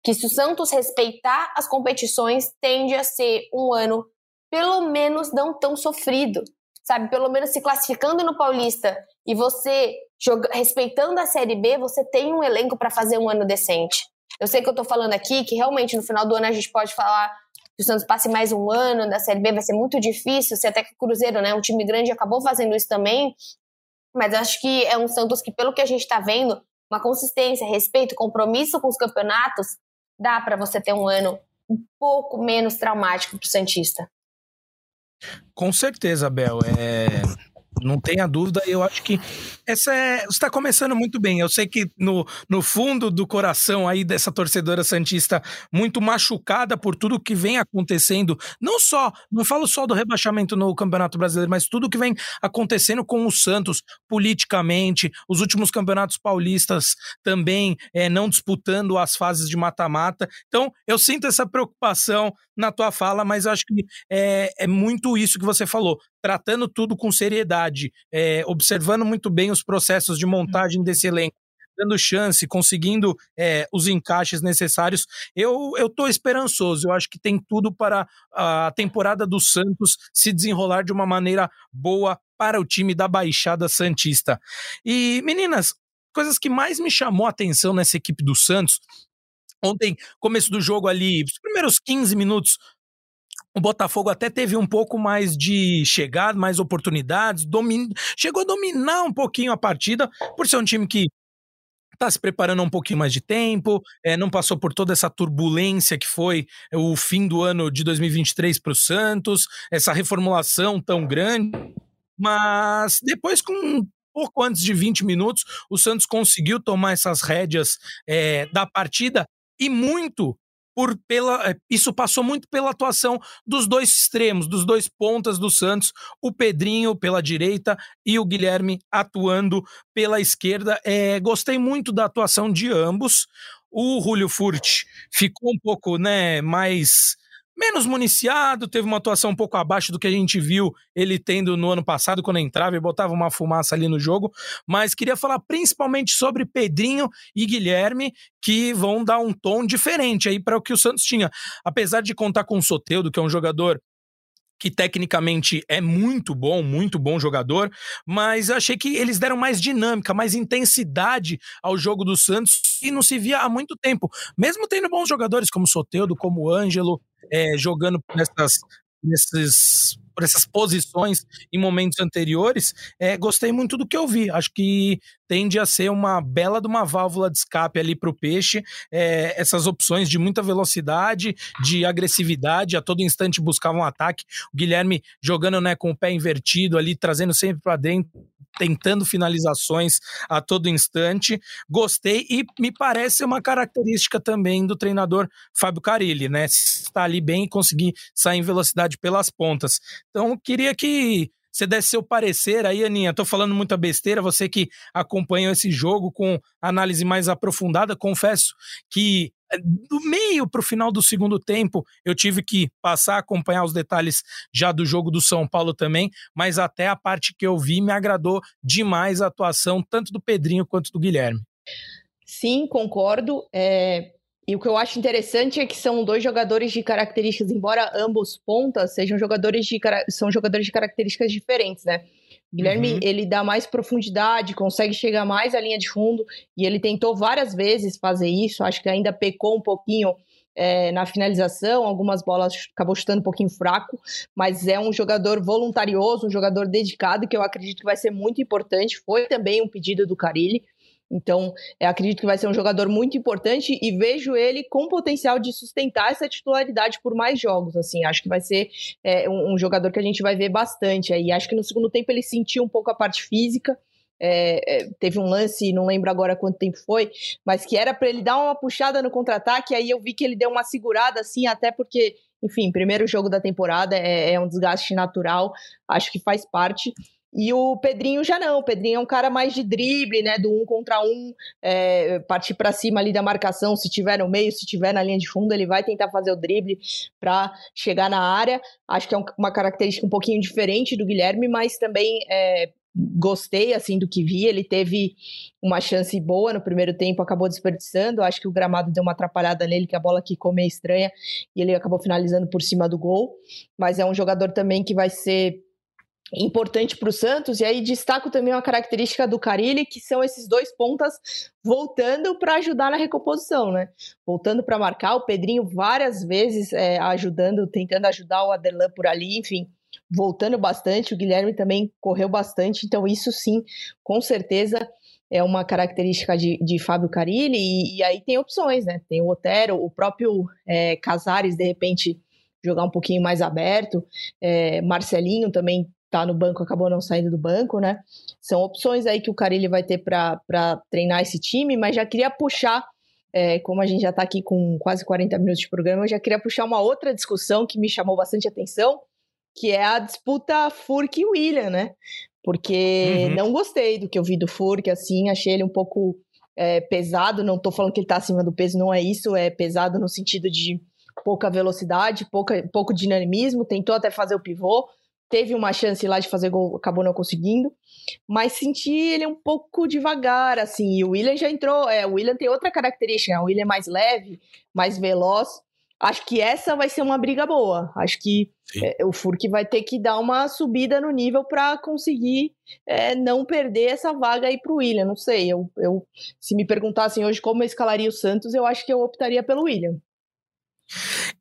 que se o Santos respeitar as competições tende a ser um ano pelo menos não tão sofrido, sabe? Pelo menos se classificando no Paulista e você joga, respeitando a Série B, você tem um elenco para fazer um ano decente. Eu sei que eu tô falando aqui que realmente no final do ano a gente pode falar o Santos passe mais um ano da Série B, vai ser muito difícil, se até que o Cruzeiro, né, um time grande, acabou fazendo isso também, mas acho que é um Santos que, pelo que a gente está vendo, uma consistência, respeito, compromisso com os campeonatos, dá para você ter um ano um pouco menos traumático para o Santista. Com certeza, Bel. É não tenha dúvida, eu acho que essa é. Está começando muito bem. Eu sei que no, no fundo do coração aí dessa torcedora Santista, muito machucada por tudo que vem acontecendo, não só, não falo só do rebaixamento no Campeonato Brasileiro, mas tudo que vem acontecendo com o Santos politicamente, os últimos campeonatos paulistas também é, não disputando as fases de mata-mata. Então, eu sinto essa preocupação na tua fala, mas acho que é, é muito isso que você falou, tratando tudo com seriedade é, observando muito bem os processos de montagem desse elenco, dando chance, conseguindo é, os encaixes necessários, eu, eu tô esperançoso. Eu acho que tem tudo para a temporada do Santos se desenrolar de uma maneira boa para o time da Baixada Santista. E, meninas, coisas que mais me chamou a atenção nessa equipe do Santos. Ontem, começo do jogo ali, os primeiros 15 minutos, o Botafogo até teve um pouco mais de chegada, mais oportunidades, domin... chegou a dominar um pouquinho a partida, por ser um time que está se preparando um pouquinho mais de tempo, é, não passou por toda essa turbulência que foi o fim do ano de 2023 para o Santos, essa reformulação tão grande. Mas depois, com pouco antes de 20 minutos, o Santos conseguiu tomar essas rédeas é, da partida e muito por pela eh, isso passou muito pela atuação dos dois extremos, dos dois pontas do Santos, o Pedrinho pela direita e o Guilherme atuando pela esquerda. É, gostei muito da atuação de ambos. O Julio Furt ficou um pouco, né, mais menos municiado, teve uma atuação um pouco abaixo do que a gente viu ele tendo no ano passado, quando entrava e botava uma fumaça ali no jogo. Mas queria falar principalmente sobre Pedrinho e Guilherme, que vão dar um tom diferente aí para o que o Santos tinha. Apesar de contar com o Soteudo, que é um jogador que tecnicamente é muito bom, muito bom jogador, mas eu achei que eles deram mais dinâmica, mais intensidade ao jogo do Santos e não se via há muito tempo. Mesmo tendo bons jogadores como Soteudo, como Ângelo, é, jogando nessas, nesses, por essas posições em momentos anteriores, é, gostei muito do que eu vi. Acho que tende a ser uma bela de uma válvula de escape ali para o peixe. É, essas opções de muita velocidade, de agressividade, a todo instante buscava um ataque. O Guilherme jogando né, com o pé invertido ali, trazendo sempre para dentro tentando finalizações a todo instante. Gostei e me parece uma característica também do treinador Fábio Carilli, né? Estar ali bem e conseguir sair em velocidade pelas pontas. Então, queria que você desse seu parecer aí, Aninha. Tô falando muita besteira, você que acompanhou esse jogo com análise mais aprofundada, confesso que eh, do meio para o final do segundo tempo, eu tive que passar a acompanhar os detalhes já do jogo do São Paulo também, mas até a parte que eu vi me agradou demais a atuação tanto do Pedrinho quanto do Guilherme. Sim, concordo. É, e o que eu acho interessante é que são dois jogadores de características, embora ambos pontas sejam jogadores de são jogadores de características diferentes, né? Guilherme, uhum. ele dá mais profundidade, consegue chegar mais à linha de fundo, e ele tentou várias vezes fazer isso, acho que ainda pecou um pouquinho é, na finalização, algumas bolas acabou chutando um pouquinho fraco, mas é um jogador voluntarioso, um jogador dedicado, que eu acredito que vai ser muito importante, foi também um pedido do Carilli, então, acredito que vai ser um jogador muito importante e vejo ele com potencial de sustentar essa titularidade por mais jogos. Assim, acho que vai ser é, um, um, jogador que a gente vai ver bastante. Aí, acho que no segundo tempo ele sentiu um pouco a parte física. É, é, teve um lance, não lembro agora quanto tempo foi, mas que era para ele dar uma puxada no contra-ataque. Aí eu vi que ele deu uma segurada, assim, até porque enfim, primeiro jogo da temporada é, é, um desgaste natural, acho que faz parte. E o Pedrinho já não. O Pedrinho é um cara mais de drible, né? Do um contra um, é, partir para cima ali da marcação. Se tiver no meio, se tiver na linha de fundo, ele vai tentar fazer o drible para chegar na área. Acho que é um, uma característica um pouquinho diferente do Guilherme, mas também é, gostei assim do que vi. Ele teve uma chance boa no primeiro tempo, acabou desperdiçando. Acho que o gramado deu uma atrapalhada nele, que a bola quicou meio estranha e ele acabou finalizando por cima do gol. Mas é um jogador também que vai ser importante para o Santos. E aí destaco também uma característica do Carilli, que são esses dois pontas voltando para ajudar na recomposição, né? Voltando para marcar, o Pedrinho várias vezes é, ajudando, tentando ajudar o Aderlan por ali, enfim, voltando bastante. O Guilherme também correu bastante, então isso sim, com certeza é uma característica de, de Fábio Carilli. E, e aí tem opções, né? Tem o Otero, o próprio é, Casares, de repente jogar um pouquinho mais aberto. É, Marcelinho também tá no banco acabou não saindo do banco, né? São opções aí que o Carilli vai ter para treinar esse time, mas já queria puxar, é, como a gente já está aqui com quase 40 minutos de programa, eu já queria puxar uma outra discussão que me chamou bastante atenção, que é a disputa Furk e William, né? Porque uhum. não gostei do que eu vi do Furk, assim, achei ele um pouco é, pesado, não tô falando que ele tá acima do peso, não é isso, é pesado no sentido de pouca velocidade, pouca, pouco dinamismo, tentou até fazer o pivô, teve uma chance lá de fazer gol, acabou não conseguindo. Mas senti ele um pouco devagar, assim. E o William já entrou. É, o William tem outra característica. O William é mais leve, mais veloz. Acho que essa vai ser uma briga boa. Acho que é, o Furk vai ter que dar uma subida no nível para conseguir é, não perder essa vaga aí para o William. Não sei. Eu, eu, se me perguntassem hoje como eu escalaria o Santos, eu acho que eu optaria pelo William.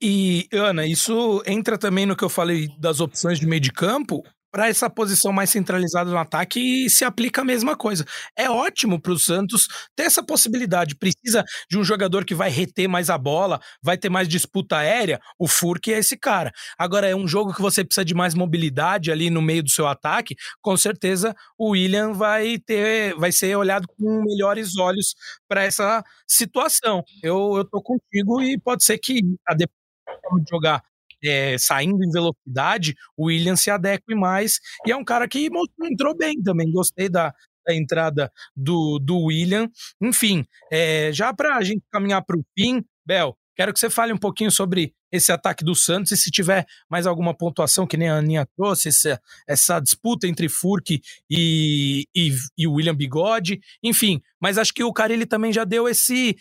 E, Ana, isso entra também no que eu falei das opções de meio de campo para essa posição mais centralizada no ataque se aplica a mesma coisa. É ótimo para o Santos ter essa possibilidade. Precisa de um jogador que vai reter mais a bola, vai ter mais disputa aérea. O Furk é esse cara. Agora, é um jogo que você precisa de mais mobilidade ali no meio do seu ataque. Com certeza, o William vai ter, vai ser olhado com melhores olhos para essa situação. Eu, eu tô contigo e pode ser que a de jogar é, saindo em velocidade, o William se adeque mais. E é um cara que entrou bem também. Gostei da, da entrada do, do William. Enfim, é, já para a gente caminhar para o fim, Bel, quero que você fale um pouquinho sobre esse ataque do Santos e se tiver mais alguma pontuação, que nem a Aninha trouxe, essa, essa disputa entre Furk e, e, e William Bigode, enfim. Mas acho que o Carilli também já deu esse,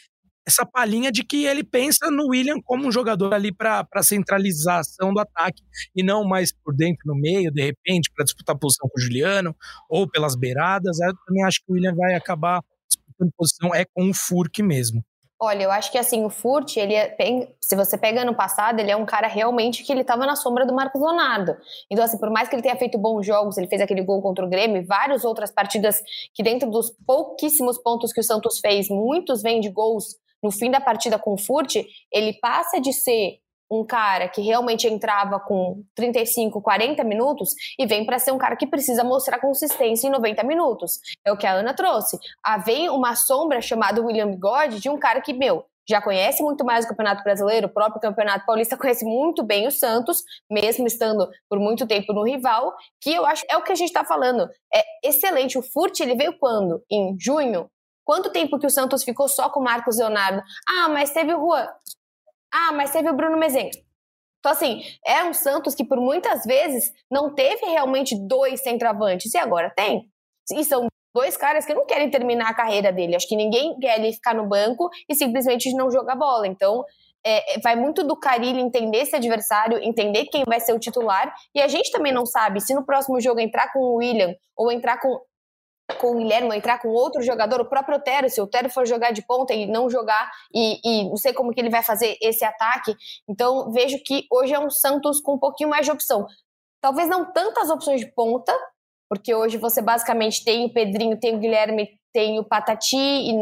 essa palhinha de que ele pensa no William como um jogador ali para centralização do ataque e não mais por dentro, no meio, de repente, para disputar posição com o Juliano ou pelas beiradas. Eu também acho que o William vai acabar disputando posição é com o Furk mesmo. Olha, eu acho que assim, o Furt, ele é se você pega ano passado, ele é um cara realmente que ele estava na sombra do Marcos Leonardo. Então, assim, por mais que ele tenha feito bons jogos, ele fez aquele gol contra o Grêmio, várias outras partidas que dentro dos pouquíssimos pontos que o Santos fez, muitos vêm de gols no fim da partida com o Furt, ele passa de ser um cara que realmente entrava com 35, 40 minutos e vem para ser um cara que precisa mostrar consistência em 90 minutos. É o que a Ana trouxe. Ah, vem uma sombra chamada William God de um cara que, meu, já conhece muito mais o Campeonato Brasileiro, o próprio Campeonato Paulista conhece muito bem o Santos, mesmo estando por muito tempo no rival, que eu acho é o que a gente está falando. É excelente. O Furt ele veio quando? Em junho? Quanto tempo que o Santos ficou só com o Marcos Leonardo? Ah, mas teve o Juan. Ah, mas teve o Bruno Mezenga. Então, assim, é um Santos que por muitas vezes não teve realmente dois centroavantes, e agora tem. E são dois caras que não querem terminar a carreira dele. Acho que ninguém quer ele ficar no banco e simplesmente não jogar bola. Então, é, é vai muito do Carilho entender esse adversário, entender quem vai ser o titular. E a gente também não sabe se no próximo jogo entrar com o William ou entrar com com o Guilherme, entrar com outro jogador, o próprio Otero, se o Otero for jogar de ponta e não jogar, e, e, não sei como que ele vai fazer esse ataque. Então, vejo que hoje é um Santos com um pouquinho mais de opção. Talvez não tantas opções de ponta, porque hoje você basicamente tem o Pedrinho, tem o Guilherme, tem o Patati, e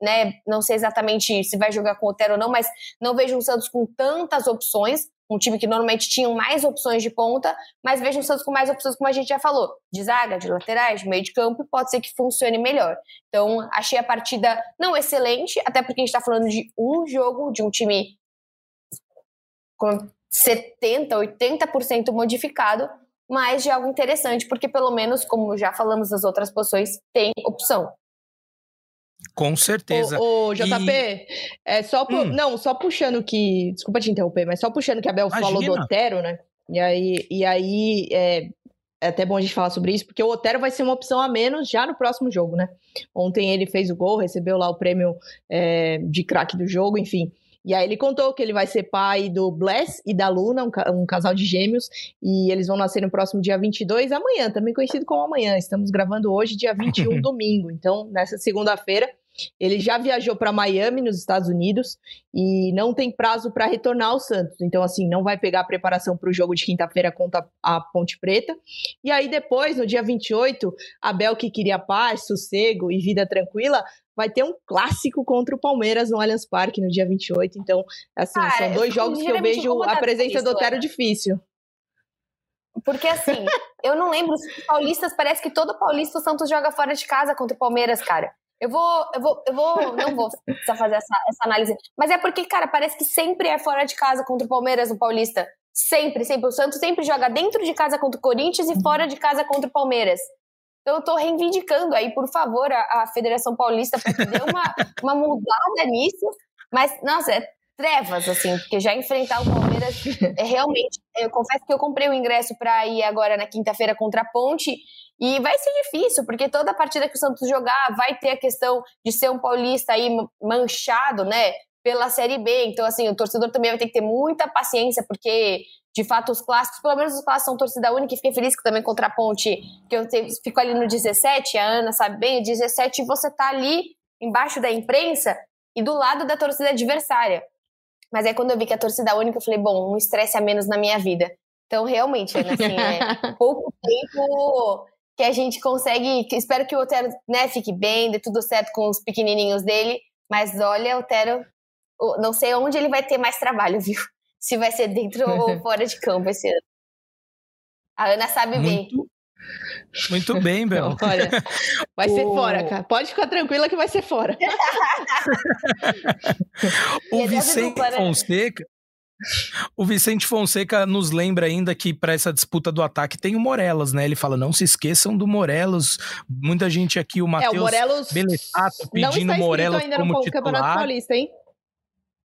né, não sei exatamente se vai jogar com o Otero ou não, mas não vejo um Santos com tantas opções um time que normalmente tinha mais opções de ponta, mas vejo o Santos com mais opções, como a gente já falou, de zaga, de laterais, de meio de campo, e pode ser que funcione melhor. Então, achei a partida não excelente, até porque a gente está falando de um jogo, de um time com 70%, 80% modificado, mas de algo interessante, porque pelo menos, como já falamos das outras posições, tem opção. Com certeza. O, o JP, e... é só hum. não, só puxando que, desculpa te interromper, mas só puxando que a Bel Imagina. falou do Otero, né? E aí, e aí é, é até bom a gente falar sobre isso, porque o Otero vai ser uma opção a menos já no próximo jogo, né? Ontem ele fez o gol, recebeu lá o prêmio é, de craque do jogo, enfim. E aí ele contou que ele vai ser pai do Bless e da Luna, um, um, casal de gêmeos, e eles vão nascer no próximo dia 22, amanhã, também conhecido como amanhã. Estamos gravando hoje, dia 21, <laughs> domingo. Então, nessa segunda-feira, ele já viajou para Miami, nos Estados Unidos, e não tem prazo para retornar ao Santos. Então, assim, não vai pegar a preparação para o jogo de quinta-feira contra a Ponte Preta. E aí, depois, no dia 28, Abel, que queria paz, sossego e vida tranquila, vai ter um clássico contra o Palmeiras no Allianz Parque no dia 28. Então, assim, ah, são dois jogos que eu vejo a presença do Otero difícil. Porque assim, <laughs> eu não lembro se paulistas, parece que todo paulista o Santos joga fora de casa contra o Palmeiras, cara. Eu vou, eu vou, eu vou, não vou precisar fazer essa, essa análise. Mas é porque, cara, parece que sempre é fora de casa contra o Palmeiras no Paulista. Sempre, sempre. O Santos sempre joga dentro de casa contra o Corinthians e fora de casa contra o Palmeiras. Então eu tô reivindicando aí, por favor, a, a Federação Paulista para que dê uma, uma mudada nisso. Mas, nossa, é trevas, assim, porque já enfrentar o Palmeiras é realmente. Eu confesso que eu comprei o ingresso para ir agora na quinta-feira contra a Ponte. E vai ser difícil, porque toda partida que o Santos jogar vai ter a questão de ser um paulista aí manchado, né? Pela Série B. Então, assim, o torcedor também vai ter que ter muita paciência, porque, de fato, os clássicos, pelo menos os clássicos são torcida única, e fiquei feliz que também contra a Ponte, que eu fico ali no 17, a Ana sabe bem, o 17 você tá ali embaixo da imprensa e do lado da torcida adversária. Mas aí quando eu vi que a torcida única, eu falei, bom, um estresse a menos na minha vida. Então, realmente, Ana, assim, é <laughs> pouco tempo que a gente consegue. Espero que o Otero né, fique bem, dê tudo certo com os pequenininhos dele. Mas olha, o Otero, não sei onde ele vai ter mais trabalho, <laughs> viu? Se vai ser dentro ou <laughs> fora de campo esse ano. A Ana sabe Muito, bem. Muito bem, Bel. Olha, vai o... ser fora, cara. Pode ficar tranquila que vai ser fora. <laughs> o Vicente né? Fonseca. O Vicente Fonseca nos lembra ainda que para essa disputa do ataque tem o Morelos, né? Ele fala: não se esqueçam do Morelos. Muita gente aqui, o Matheus é, o Morelos Beletato pedindo Morelos como titular. Campeonato Paulista, hein?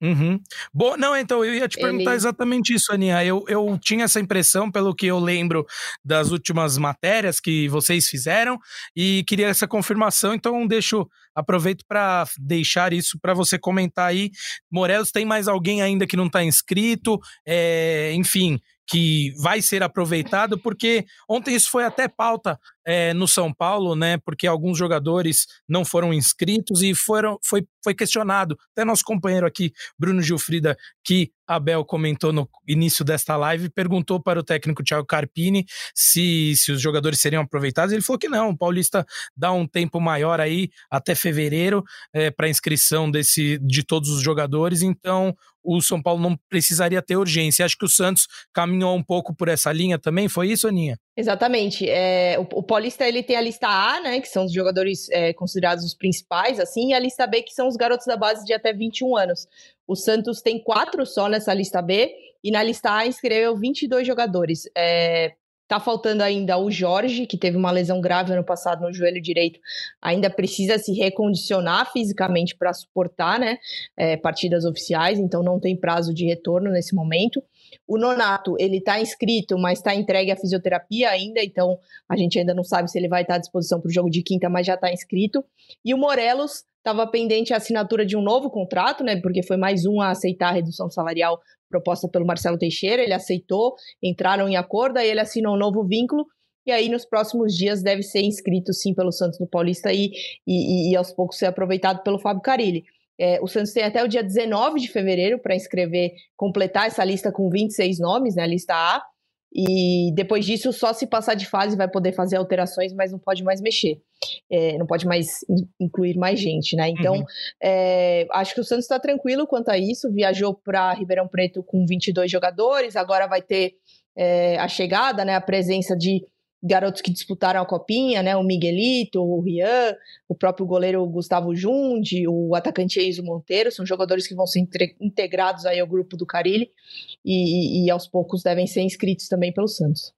Uhum. Bom, não, então eu ia te perguntar Ele... exatamente isso, Aninha. Eu, eu tinha essa impressão, pelo que eu lembro das últimas matérias que vocês fizeram, e queria essa confirmação, então deixo, aproveito para deixar isso para você comentar aí. Morelos, tem mais alguém ainda que não está inscrito? É, enfim, que vai ser aproveitado, porque ontem isso foi até pauta é, no São Paulo, né? Porque alguns jogadores não foram inscritos e foram, foi, foi questionado. Até nosso companheiro aqui, Bruno Gilfrida, que Abel comentou no início desta live, perguntou para o técnico Thiago Carpini se, se os jogadores seriam aproveitados. Ele falou que não, o Paulista dá um tempo maior aí, até fevereiro, é, para inscrição desse, de todos os jogadores. Então, o São Paulo não precisaria ter urgência. Acho que o Santos caminhou um pouco por essa linha também. Foi isso, Aninha? Exatamente. É, o, o, Paulista ele tem a lista A, né, que são os jogadores é, considerados os principais, assim, e a lista B, que são os garotos da base de até 21 anos. O Santos tem quatro só nessa lista B, e na lista A inscreveu 22 jogadores. É, Tá faltando ainda o Jorge, que teve uma lesão grave ano passado no joelho direito, ainda precisa se recondicionar fisicamente para suportar né, é, partidas oficiais, então não tem prazo de retorno nesse momento. O Nonato, ele está inscrito, mas está entregue à fisioterapia ainda, então a gente ainda não sabe se ele vai estar à disposição para o jogo de quinta, mas já está inscrito. E o Morelos estava pendente a assinatura de um novo contrato, né? Porque foi mais um a aceitar a redução salarial proposta pelo Marcelo Teixeira, ele aceitou, entraram em acordo, aí ele assinou um novo vínculo, e aí nos próximos dias deve ser inscrito sim pelo Santos no Paulista e, e, e aos poucos ser aproveitado pelo Fábio Carilli. É, o Santos tem até o dia 19 de fevereiro para inscrever, completar essa lista com 26 nomes, né, a lista A, e depois disso, só se passar de fase vai poder fazer alterações, mas não pode mais mexer. É, não pode mais incluir mais gente, né? Então, uhum. é, acho que o Santos está tranquilo quanto a isso. Viajou para Ribeirão Preto com 22 jogadores, agora vai ter é, a chegada, né? A presença de garotos que disputaram a copinha, né? O Miguelito, o Rian, o próprio goleiro Gustavo Jundi, o atacante Enzo Monteiro, são jogadores que vão ser integrados aí ao grupo do Carilli e, e, e aos poucos devem ser inscritos também pelo Santos.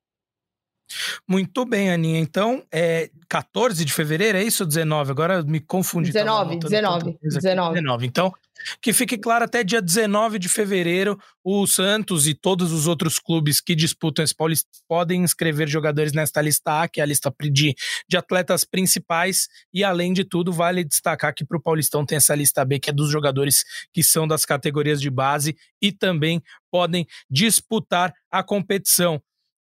Muito bem, Aninha. Então, é 14 de fevereiro, é isso? 19? Agora me confundi. 19, 19, 19. 19. Então, que fique claro, até dia 19 de fevereiro, o Santos e todos os outros clubes que disputam esse Paulista podem inscrever jogadores nesta lista A, que é a lista de, de atletas principais. E, além de tudo, vale destacar que para o Paulistão tem essa lista B, que é dos jogadores que são das categorias de base e também podem disputar a competição.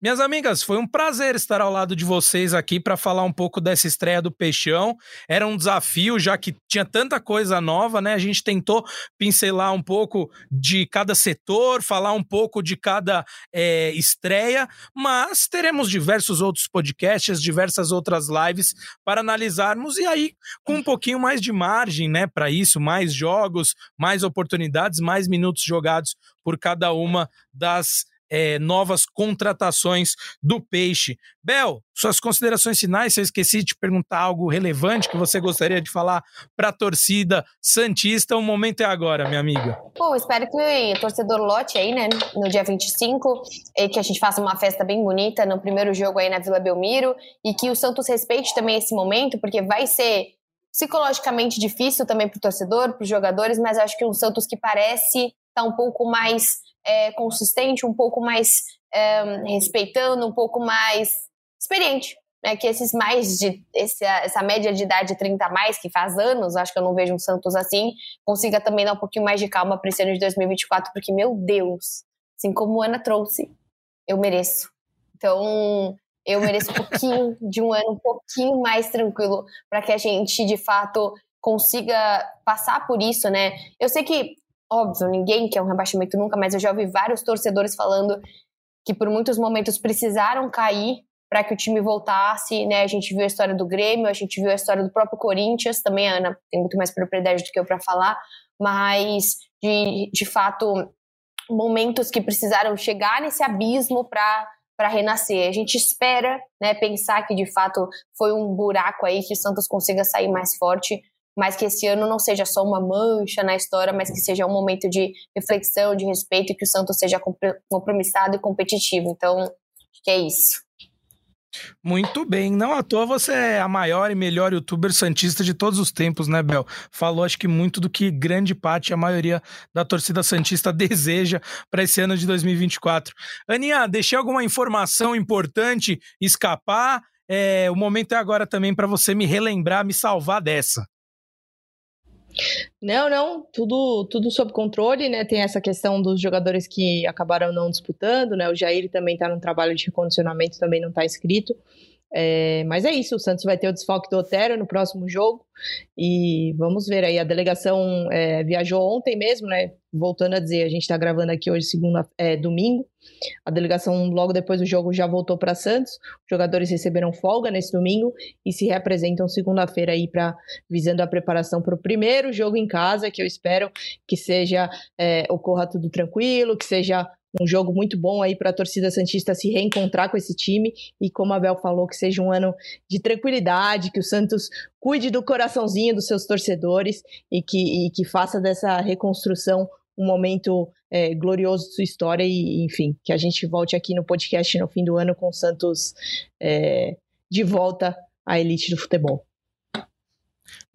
Minhas amigas, foi um prazer estar ao lado de vocês aqui para falar um pouco dessa estreia do Peixão. Era um desafio, já que tinha tanta coisa nova, né? A gente tentou pincelar um pouco de cada setor, falar um pouco de cada é, estreia, mas teremos diversos outros podcasts, diversas outras lives para analisarmos e aí com um pouquinho mais de margem, né? Para isso, mais jogos, mais oportunidades, mais minutos jogados por cada uma das é, novas contratações do Peixe. Bel, suas considerações finais, se eu esqueci de te perguntar algo relevante que você gostaria de falar para a torcida Santista, o momento é agora, minha amiga. Bom, espero que o torcedor lote aí, né, no dia 25, e que a gente faça uma festa bem bonita no primeiro jogo aí na Vila Belmiro, e que o Santos respeite também esse momento, porque vai ser psicologicamente difícil também para o torcedor, para os jogadores, mas acho que um Santos que parece tá um pouco mais é, consistente, um pouco mais é, respeitando, um pouco mais experiente. Né, que esses mais de esse, essa média de idade 30 a mais, que faz anos, acho que eu não vejo um Santos assim, consiga também dar um pouquinho mais de calma para esse ano de 2024, porque, meu Deus, assim como Ana trouxe, eu mereço. Então, eu mereço um pouquinho <laughs> de um ano um pouquinho mais tranquilo para que a gente, de fato, consiga passar por isso, né? Eu sei que, óbvio, ninguém quer um rebaixamento nunca, mas eu já ouvi vários torcedores falando que por muitos momentos precisaram cair para que o time voltasse, né? A gente viu a história do Grêmio, a gente viu a história do próprio Corinthians, também a Ana tem muito mais propriedade do que eu para falar, mas de, de fato momentos que precisaram chegar nesse abismo para para renascer. A gente espera, né, pensar que de fato foi um buraco aí que o Santos consiga sair mais forte, mas que esse ano não seja só uma mancha na história, mas que seja um momento de reflexão, de respeito e que o Santos seja compromissado e competitivo. Então, acho que é isso. Muito bem, não à toa você é a maior e melhor youtuber santista de todos os tempos, né, Bel? Falou acho que muito do que grande parte, a maioria da torcida santista <laughs> deseja para esse ano de 2024. Aninha, deixei alguma informação importante escapar? É, o momento é agora também para você me relembrar, me salvar dessa. Não, não, tudo, tudo sob controle, né? Tem essa questão dos jogadores que acabaram não disputando, né? O Jair também está no trabalho de recondicionamento, também não está inscrito. É, mas é isso, o Santos vai ter o desfalque do Otero no próximo jogo e vamos ver aí. A delegação é, viajou ontem mesmo, né? Voltando a dizer, a gente está gravando aqui hoje, segunda, é, domingo. A delegação, logo depois do jogo, já voltou para Santos. Os jogadores receberam folga nesse domingo e se representam segunda-feira aí para visando a preparação para o primeiro jogo em casa, que eu espero que seja é, ocorra tudo tranquilo, que seja um jogo muito bom aí para a torcida Santista se reencontrar com esse time e, como a Bel falou, que seja um ano de tranquilidade, que o Santos cuide do coraçãozinho dos seus torcedores e que, e que faça dessa reconstrução um momento é, glorioso de sua história e, enfim, que a gente volte aqui no podcast no fim do ano com o Santos é, de volta à elite do futebol.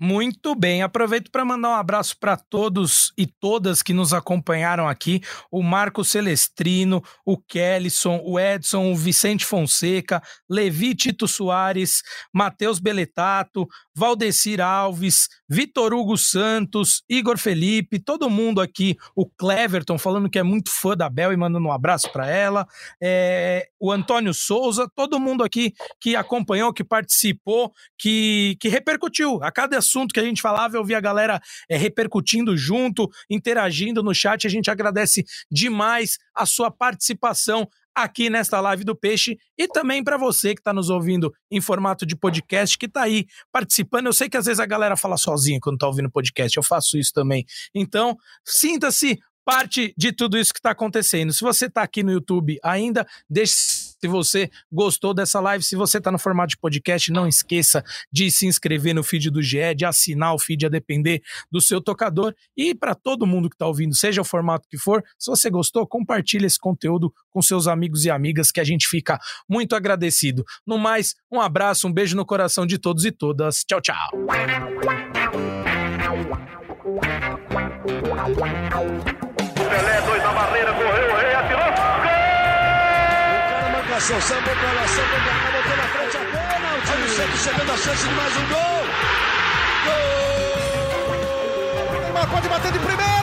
Muito bem, aproveito para mandar um abraço para todos e todas que nos acompanharam aqui: o Marco Celestrino, o Kellison, o Edson, o Vicente Fonseca, Levi Tito Soares, Matheus Beletato, Valdecir Alves, Vitor Hugo Santos, Igor Felipe, todo mundo aqui, o Cleverton falando que é muito fã da Bel e mandando um abraço para ela, é, o Antônio Souza, todo mundo aqui que acompanhou, que participou, que, que repercutiu. A cada assunto que a gente falava, eu vi a galera é, repercutindo junto, interagindo no chat. A gente agradece demais a sua participação aqui nesta live do Peixe e também para você que está nos ouvindo em formato de podcast, que está aí participando. Eu sei que às vezes a galera fala sozinha quando está ouvindo podcast, eu faço isso também. Então, sinta-se parte de tudo isso que está acontecendo. Se você está aqui no YouTube ainda, deixe se você gostou dessa live, se você está no formato de podcast, não esqueça de se inscrever no feed do GE, de assinar o feed a depender do seu tocador. E para todo mundo que está ouvindo, seja o formato que for, se você gostou, compartilhe esse conteúdo com seus amigos e amigas, que a gente fica muito agradecido. No mais, um abraço, um beijo no coração de todos e todas. Tchau, tchau. Pelé, dois O ação, sambou pra lá, sambou pra botou na frente a pênalti. Olha o Santos chegando a chance de mais um gol. Gol! Neymar pode bater de primeira.